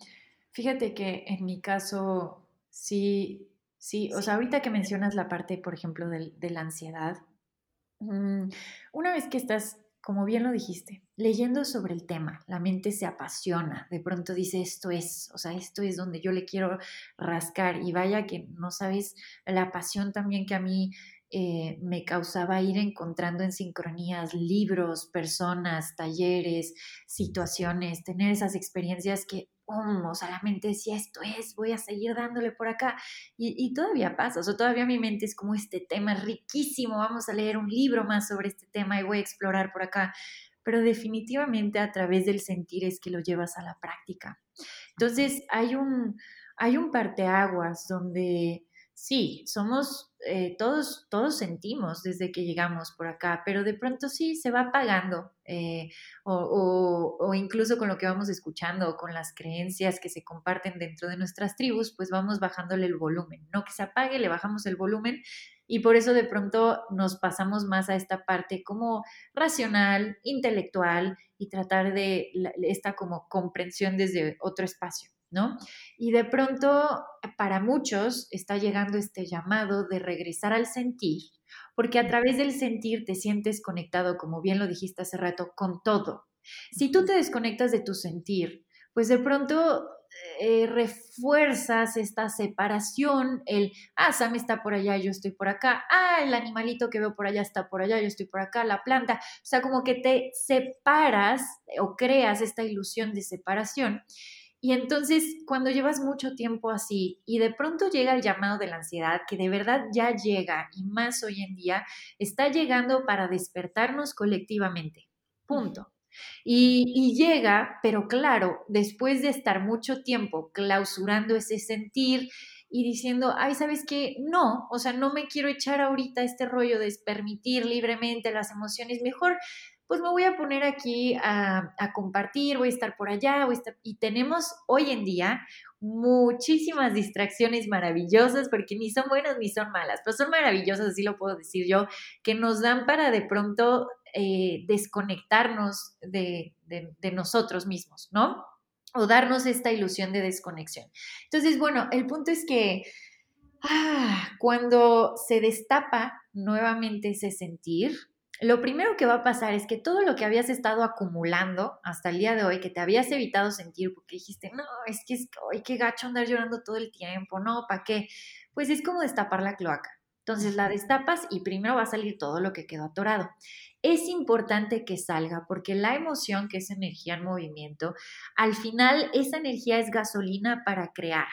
fíjate que en mi caso, sí, sí, o sea, ahorita que mencionas la parte, por ejemplo, de, de la ansiedad, mm, una vez que estás como bien lo dijiste, leyendo sobre el tema, la mente se apasiona, de pronto dice, esto es, o sea, esto es donde yo le quiero rascar y vaya que no sabes la pasión también que a mí eh, me causaba ir encontrando en sincronías libros, personas, talleres, situaciones, tener esas experiencias que o sea, la mente decía, esto es, voy a seguir dándole por acá. Y, todavía pasa, o sea, todavía mi mente es como este tema riquísimo, vamos a leer un libro más sobre este tema y voy a explorar por acá. Pero definitivamente a través del sentir es que lo llevas a la práctica. Entonces, hay un, hay un parteaguas donde sí, somos, eh, todos, todos sentimos desde que llegamos por acá, pero de pronto sí se va apagando, eh, o, o, incluso con lo que vamos escuchando, o con las creencias que se comparten dentro de nuestras tribus, pues vamos bajándole el volumen, no que se apague, le bajamos el volumen y por eso de pronto nos pasamos más a esta parte como racional, intelectual y tratar de esta como comprensión desde otro espacio. ¿No? Y de pronto para muchos está llegando este llamado de regresar al sentir, porque a través del sentir te sientes conectado, como bien lo dijiste hace rato, con todo. Si tú te desconectas de tu sentir, pues de pronto eh, refuerzas esta separación, el, ah, Sam está por allá, yo estoy por acá, ah, el animalito que veo por allá está por allá, yo estoy por acá, la planta, o sea, como que te separas o creas esta ilusión de separación y entonces, cuando llevas mucho tiempo así y de pronto llega el llamado de la ansiedad, que de verdad ya llega y más hoy en día, está llegando para despertarnos colectivamente. Punto. Y, y, llega, pero claro, después de estar mucho tiempo clausurando ese sentir y diciendo, ay, ¿sabes qué? No, o sea, no me quiero echar ahorita este rollo de permitir libremente las emociones, mejor pues me voy a poner aquí a, compartir, voy a estar por allá, voy a estar... y tenemos hoy en día muchísimas distracciones maravillosas, porque ni son buenas ni son malas, pero son maravillosas, así lo puedo decir yo, que nos dan para de pronto eh, desconectarnos de, nosotros mismos, ¿no? O darnos esta ilusión de desconexión. Entonces, bueno, el punto es que ah, cuando se destapa nuevamente ese sentir, lo primero que va a pasar es que todo lo que habías estado acumulando hasta el día de hoy, que te habías evitado sentir porque dijiste, no, es que es, ay, qué gacho andar llorando todo el tiempo, no, ¿para qué? Pues es como destapar la cloaca. Entonces la destapas y primero va a salir todo lo que quedó atorado. Es importante que salga porque la emoción, que es energía en movimiento, al final esa energía es gasolina para crear.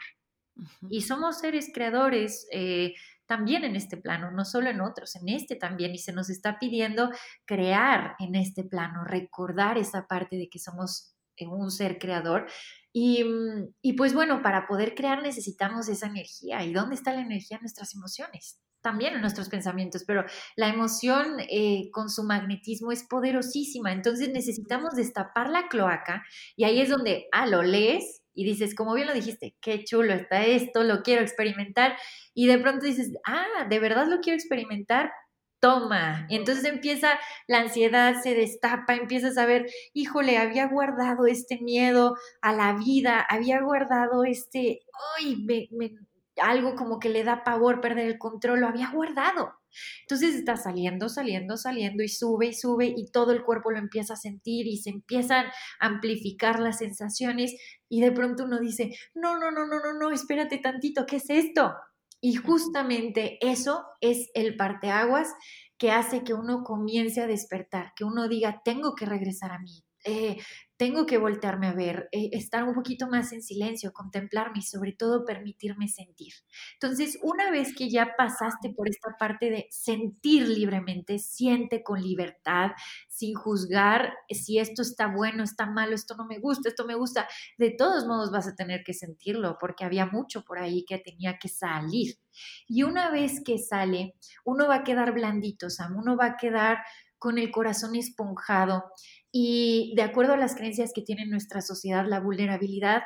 Y somos seres creadores. Eh, también en este plano, no solo en otros, en este también. Y se nos está pidiendo crear en este plano, recordar esa parte de que somos eh, un ser creador. Y, mm, y, pues bueno, para poder crear necesitamos esa energía. ¿Y dónde está la energía en nuestras emociones? También en nuestros pensamientos, pero la emoción eh, con su magnetismo es poderosísima. Entonces necesitamos destapar la cloaca y ahí es donde, ah, lo lees y dices, como bien lo dijiste, qué chulo está esto, lo quiero experimentar. Y de pronto dices, ah, de verdad lo quiero experimentar, toma. Entonces empieza la ansiedad, se destapa, empiezas a ver, híjole, había guardado este miedo a la vida, había guardado este, ay, me, algo como que le da pavor perder el control, lo había guardado. Entonces está saliendo, saliendo, saliendo y sube y sube y todo el cuerpo lo empieza a sentir y se empiezan a amplificar las sensaciones y de pronto uno dice, no, no, no, no, no, no, espérate tantito, ¿qué es esto? Y justamente eso es el parteaguas que hace que uno comience a despertar, que uno diga, tengo que regresar a mí, eh, tengo que voltearme a ver, eh, estar un poquito más en silencio, contemplarme y sobre todo permitirme sentir. Entonces, una vez que ya pasaste por esta parte de sentir libremente, siente con libertad, sin juzgar si esto está bueno, está malo, esto no me gusta, esto me gusta, de todos modos vas a tener que sentirlo porque había mucho por ahí que tenía que salir. Y una vez que sale, uno va a quedar blandito, Sam, uno va a quedar con el corazón esponjado y de acuerdo a las creencias que tiene nuestra sociedad, la vulnerabilidad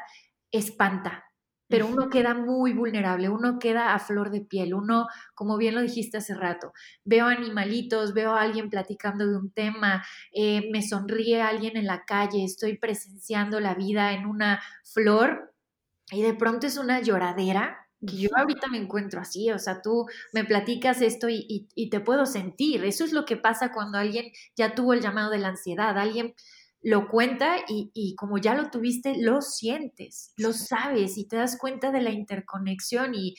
espanta, pero uno queda muy vulnerable, uno queda a flor de piel, uno, como bien lo dijiste hace rato, veo animalitos, veo a alguien platicando de un tema, eh, me sonríe alguien en la calle, estoy presenciando la vida en una flor y de pronto es una lloradera yo ahorita me encuentro así, o sea, tú me platicas esto y, te puedo sentir. Eso es lo que pasa cuando alguien ya tuvo el llamado de la ansiedad, alguien lo cuenta y, como ya lo tuviste, lo sientes, lo sabes y te das cuenta de la interconexión y,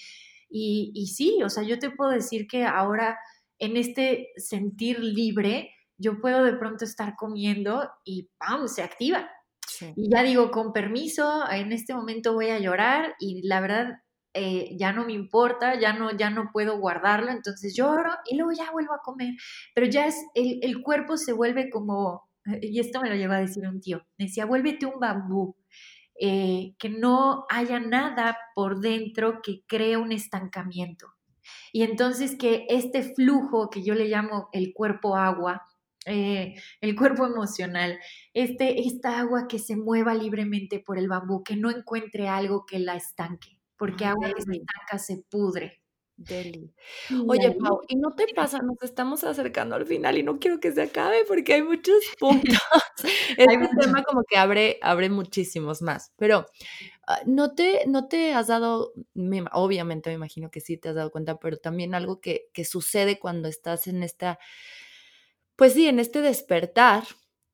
y, sí, o sea, yo te puedo decir que ahora en este sentir libre, yo puedo de pronto estar comiendo y ¡pam! se activa. Y ya digo, con permiso, en este momento voy a llorar y la verdad eh, ya no me importa, ya no, ya no puedo guardarlo, entonces lloro y luego ya vuelvo a comer. Pero ya es, el, el cuerpo se vuelve como, y esto me lo llegó a decir un tío, decía, vuélvete un bambú. Eh, que no haya nada por dentro que cree un estancamiento. Y entonces que este flujo que yo le llamo el cuerpo agua, eh, el cuerpo emocional, este, esta agua que se mueva libremente por el bambú, que no encuentre algo que la estanque porque agua que se estanca se pudre. Deli. Oye, Pau, ¿y no te pasa? Nos estamos acercando al final y no quiero que se acabe porque hay muchos puntos. este tema como que abre, abre muchísimos más. Pero ah, no te, no te has dado, obviamente me imagino que sí te has dado cuenta, pero también algo que, que sucede cuando estás en esta, pues sí, en este despertar,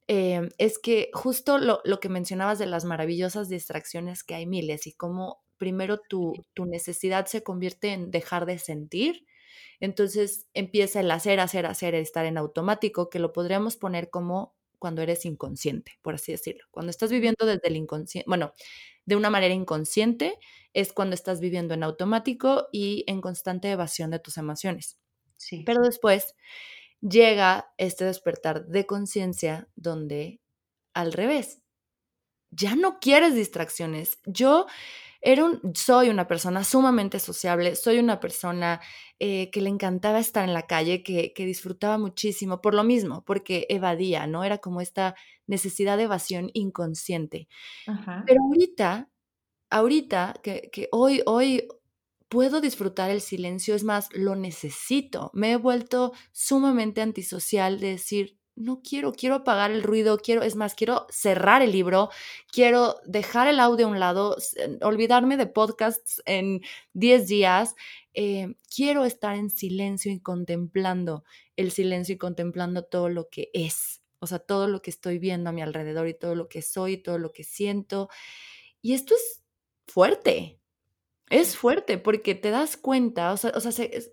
em, es que justo lo, lo, que mencionabas de las maravillosas distracciones que hay miles y cómo primero tu, tu necesidad se convierte en dejar de sentir, entonces empieza el hacer, hacer, hacer, estar en automático, que lo podríamos poner como cuando eres inconsciente, por así decirlo. Cuando estás viviendo desde el inconsciente, bueno, de una manera inconsciente, es cuando estás viviendo en automático y en constante evasión de tus emociones. Sí. Pero después llega este despertar de conciencia donde al revés, ya no quieres distracciones. Yo era un, soy una persona sumamente sociable, soy una persona eh, que le encantaba estar en la calle, que, disfrutaba muchísimo por lo mismo, porque evadía, ¿no? Era como esta necesidad de evasión inconsciente. Pero ahorita, ahorita, que, que hoy, hoy puedo disfrutar el silencio, es más, lo necesito. Me he vuelto sumamente antisocial de decir, no quiero, quiero apagar el ruido, quiero, es más, quiero cerrar el libro, quiero dejar el audio a un lado, olvidarme de podcasts en 10 días, eh, quiero estar en silencio y contemplando el silencio y contemplando todo lo que es, o sea, todo lo que estoy viendo a mi alrededor y todo lo que soy, todo lo que siento. Y esto es fuerte, es fuerte porque te das cuenta, o sea, o sea se,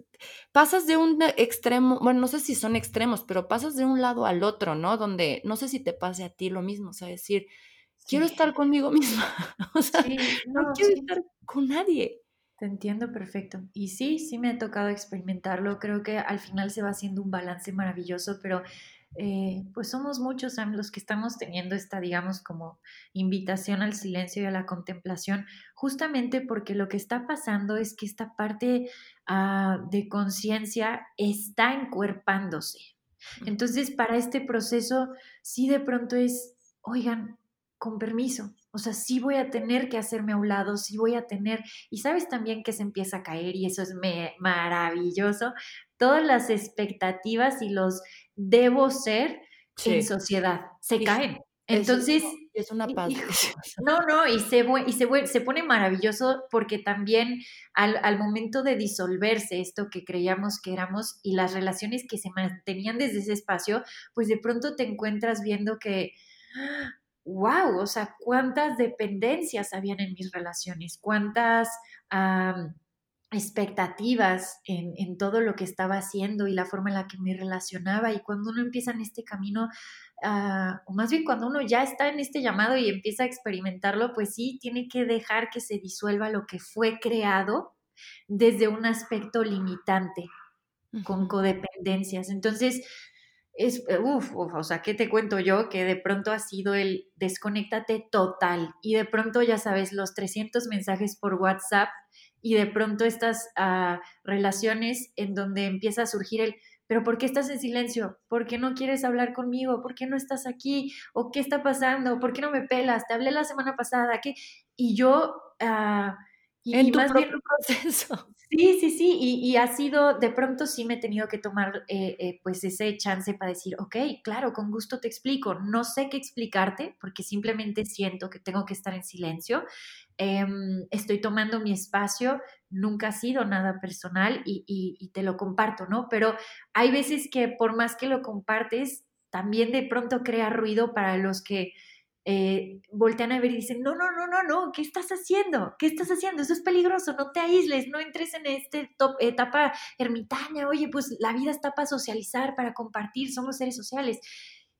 pasas de un extremo, bueno, no sé si son extremos, pero pasas de un lado al otro, ¿no? Donde no sé si te pase a ti lo mismo, o sea, decir, quiero estar conmigo misma, o sea, no, quiero estar con nadie. Te entiendo perfecto. Y sí, sí me ha tocado experimentarlo. Creo que al final se va haciendo un balance maravilloso, pero eh, pues somos muchos los que estamos teniendo esta, digamos, como invitación al silencio y a la contemplación, justamente porque lo que está pasando es que esta parte ah, de conciencia está encuerpándose. Entonces, para este proceso, sí de pronto es, oigan, con permiso, o sea, sí voy a tener que hacerme a un lado, sí voy a tener, y sabes también que se empieza a caer y eso es maravilloso, todas las expectativas y los debo ser en sociedad. Se caen. Entonces, es una paz. No, no, y se, y se, se pone maravilloso porque también al, al, momento de disolverse esto que creíamos que éramos y las relaciones que se mantenían desde ese espacio, pues de pronto te encuentras viendo que, wow, o sea, cuántas dependencias habían en mis relaciones, cuántas expectativas en, todo lo que estaba haciendo y la forma en la que me relacionaba. Y cuando uno empieza en este camino, ah, o más bien cuando uno ya está en este llamado y empieza a experimentarlo, pues sí, tiene que dejar que se disuelva lo que fue creado desde un aspecto limitante, con codependencias. Entonces, es, eh, uff, o sea, ¿qué te cuento yo? Que de pronto ha sido el desconéctate total y de pronto, ya sabes, los 300 mensajes por WhatsApp y de pronto estas ah, relaciones en donde empieza a surgir el, pero ¿por qué estás en silencio? ¿Por qué no quieres hablar conmigo? ¿Por qué no estás aquí? ¿O qué está pasando? ¿Por qué no me pelas? Te hablé la semana pasada. ¿qué? Y yo... Uh, en tu más propio proceso. Sí, sí, sí, y, ha sido, de pronto sí me he tenido que tomar eh, eh, pues ese chance para decir, ok, claro, con gusto te explico, no sé qué explicarte porque simplemente siento que tengo que estar en silencio, em, estoy tomando mi espacio, nunca ha sido nada personal y, y te lo comparto, ¿no? Pero hay veces que por más que lo compartes, también de pronto crea ruido para los que eh, voltean a ver y dicen, no, no, no, no, no, ¿qué estás haciendo? ¿Qué estás haciendo? Eso es peligroso, no te aísles, no entres en esta etapa ermitaña, oye, pues la vida está para socializar, para compartir, somos seres sociales.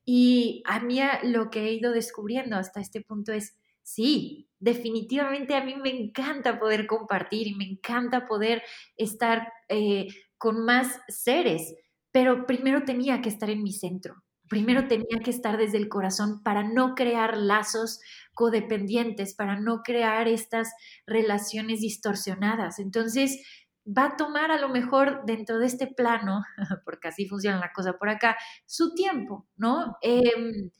Y a mí lo que he ido descubriendo hasta este punto es, sí, definitivamente a mí me encanta poder compartir y me encanta poder estar eh, con más seres, pero primero tenía que estar en mi centro primero tenía que estar desde el corazón para no crear lazos codependientes, para no crear estas relaciones distorsionadas. Entonces, va a tomar a lo mejor dentro de este plano, porque así funciona la cosa por acá, su tiempo, ¿no? Em,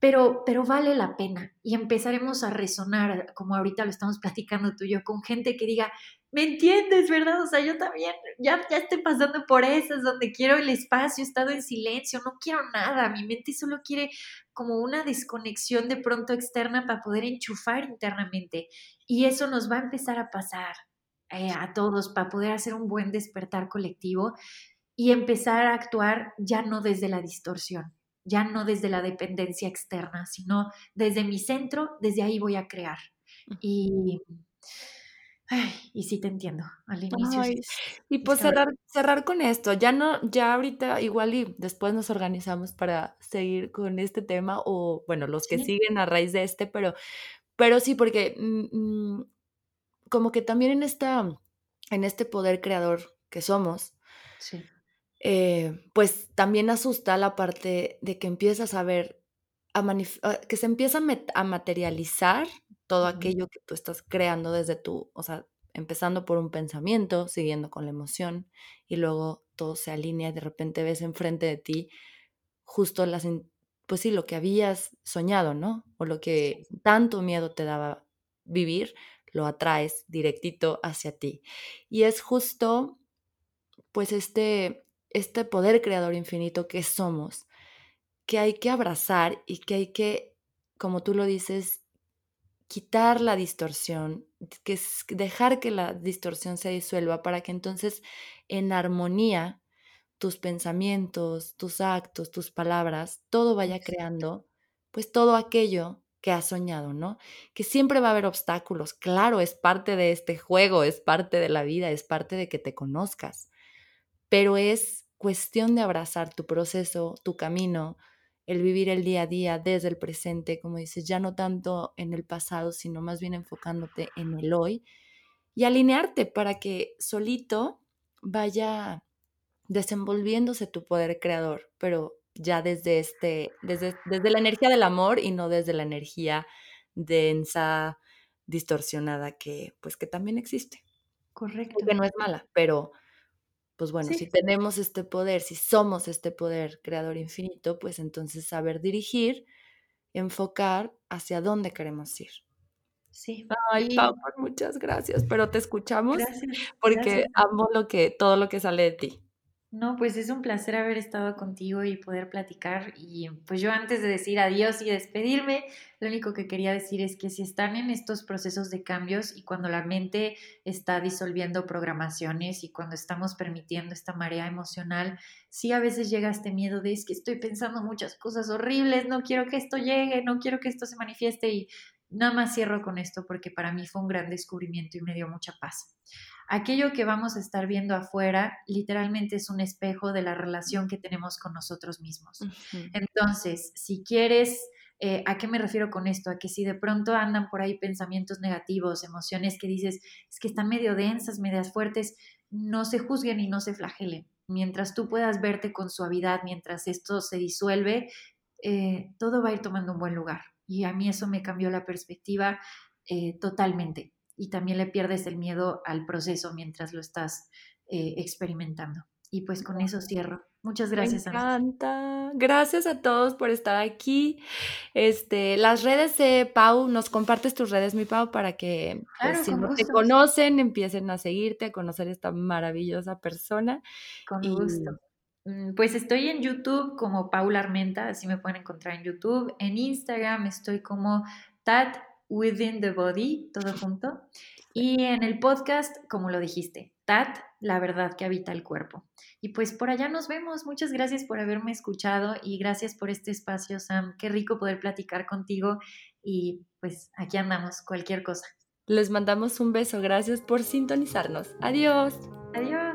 pero, pero vale la pena y empezaremos a resonar, como ahorita lo estamos platicando tú y yo, con gente que diga, ¿me entiendes, verdad? O sea, yo también ya, ya estoy pasando por esas donde quiero el espacio, he estado en silencio, no quiero nada, mi mente solo quiere como una desconexión de pronto externa para poder enchufar internamente y eso nos va a empezar a pasar eh, a todos para poder hacer un buen despertar colectivo y empezar a actuar ya no desde la distorsión ya no desde la dependencia externa, sino desde mi centro, desde ahí voy a crear. Y, y sí te entiendo, al inicio. y pues cerrar, cerrar con esto, ya no, ya ahorita igual y después nos organizamos para seguir con este tema o bueno, los que siguen a raíz de este, pero, pero sí, porque mm, mm, como que también en esta, en este poder creador que somos, sí eh, pues también asusta la parte de que empiezas a ver, a que se empieza a, materializar todo aquello que tú estás creando desde tu, o sea, empezando por un pensamiento, siguiendo con la emoción y luego todo se alinea y de repente ves enfrente de ti justo las, pues sí, lo que habías soñado, ¿no? O lo que tanto miedo te daba vivir, lo atraes directito hacia ti. Y es justo, pues este, este poder creador infinito que somos, que hay que abrazar y que hay que, como tú lo dices, quitar la distorsión, que es dejar que la distorsión se disuelva para que entonces en armonía tus pensamientos, tus actos, tus palabras, todo vaya creando pues todo aquello que has soñado, ¿no? Que siempre va a haber obstáculos, claro, es parte de este juego, es parte de la vida, es parte de que te conozcas, pero es cuestión de abrazar tu proceso, tu camino, el vivir el día a día desde el presente, como dices, ya no tanto en el pasado, sino más bien enfocándote en el hoy y alinearte para que solito vaya desenvolviéndose tu poder creador, pero ya desde este, desde, desde la energía del amor y no desde la energía densa, distorsionada que, pues que también existe. Correcto. Que no es mala, pero pues bueno, si tenemos este poder, si somos este poder creador infinito, pues entonces saber dirigir, enfocar hacia dónde queremos ir. Sí. Ay, Pau, muchas gracias, pero te escuchamos porque amo lo que, todo lo que sale de ti. No, pues es un placer haber estado contigo y poder platicar. Y pues yo antes de decir adiós y despedirme, lo único que quería decir es que si están en estos procesos de cambios y cuando la mente está disolviendo programaciones y cuando estamos permitiendo esta marea emocional, sí a veces llega este miedo de es que estoy pensando muchas cosas horribles, no quiero que esto llegue, no quiero que esto se manifieste y nada más cierro con esto porque para mí fue un gran descubrimiento y me dio mucha paz. Aquello que vamos a estar viendo afuera literalmente es un espejo de la relación que tenemos con nosotros mismos. Entonces, si quieres eh, ¿A qué me refiero con esto? A que si de pronto andan por ahí pensamientos negativos, emociones que dices, es que están medio densas, medias fuertes, no se juzguen y no se flagelen. Mientras tú puedas verte con suavidad, mientras esto se disuelve, eh, todo va a ir tomando un buen lugar. Y a mí eso me cambió la perspectiva eh, totalmente. Y también le pierdes el miedo al proceso mientras lo estás experimentando. Y pues con eso cierro. Muchas gracias. Me encanta. Gracias a todos por estar aquí. Este, las redes de Pau, nos compartes tus redes, mi Pau, para que pues, si no te conocen, empiecen a seguirte, a conocer esta maravillosa persona. Con gusto. Mm, pues estoy en YouTube como Paula Armenta, así me pueden encontrar en YouTube. En Instagram estoy como Tat Within the Body, todo junto. Y en el podcast, como lo dijiste, Tat, la verdad que habita el cuerpo. Y pues por allá nos vemos. Muchas gracias por haberme escuchado y gracias por este espacio, Sam. Qué rico poder platicar contigo y pues aquí andamos, cualquier cosa. Les mandamos un beso. Gracias por sintonizarnos. Adiós. Adiós.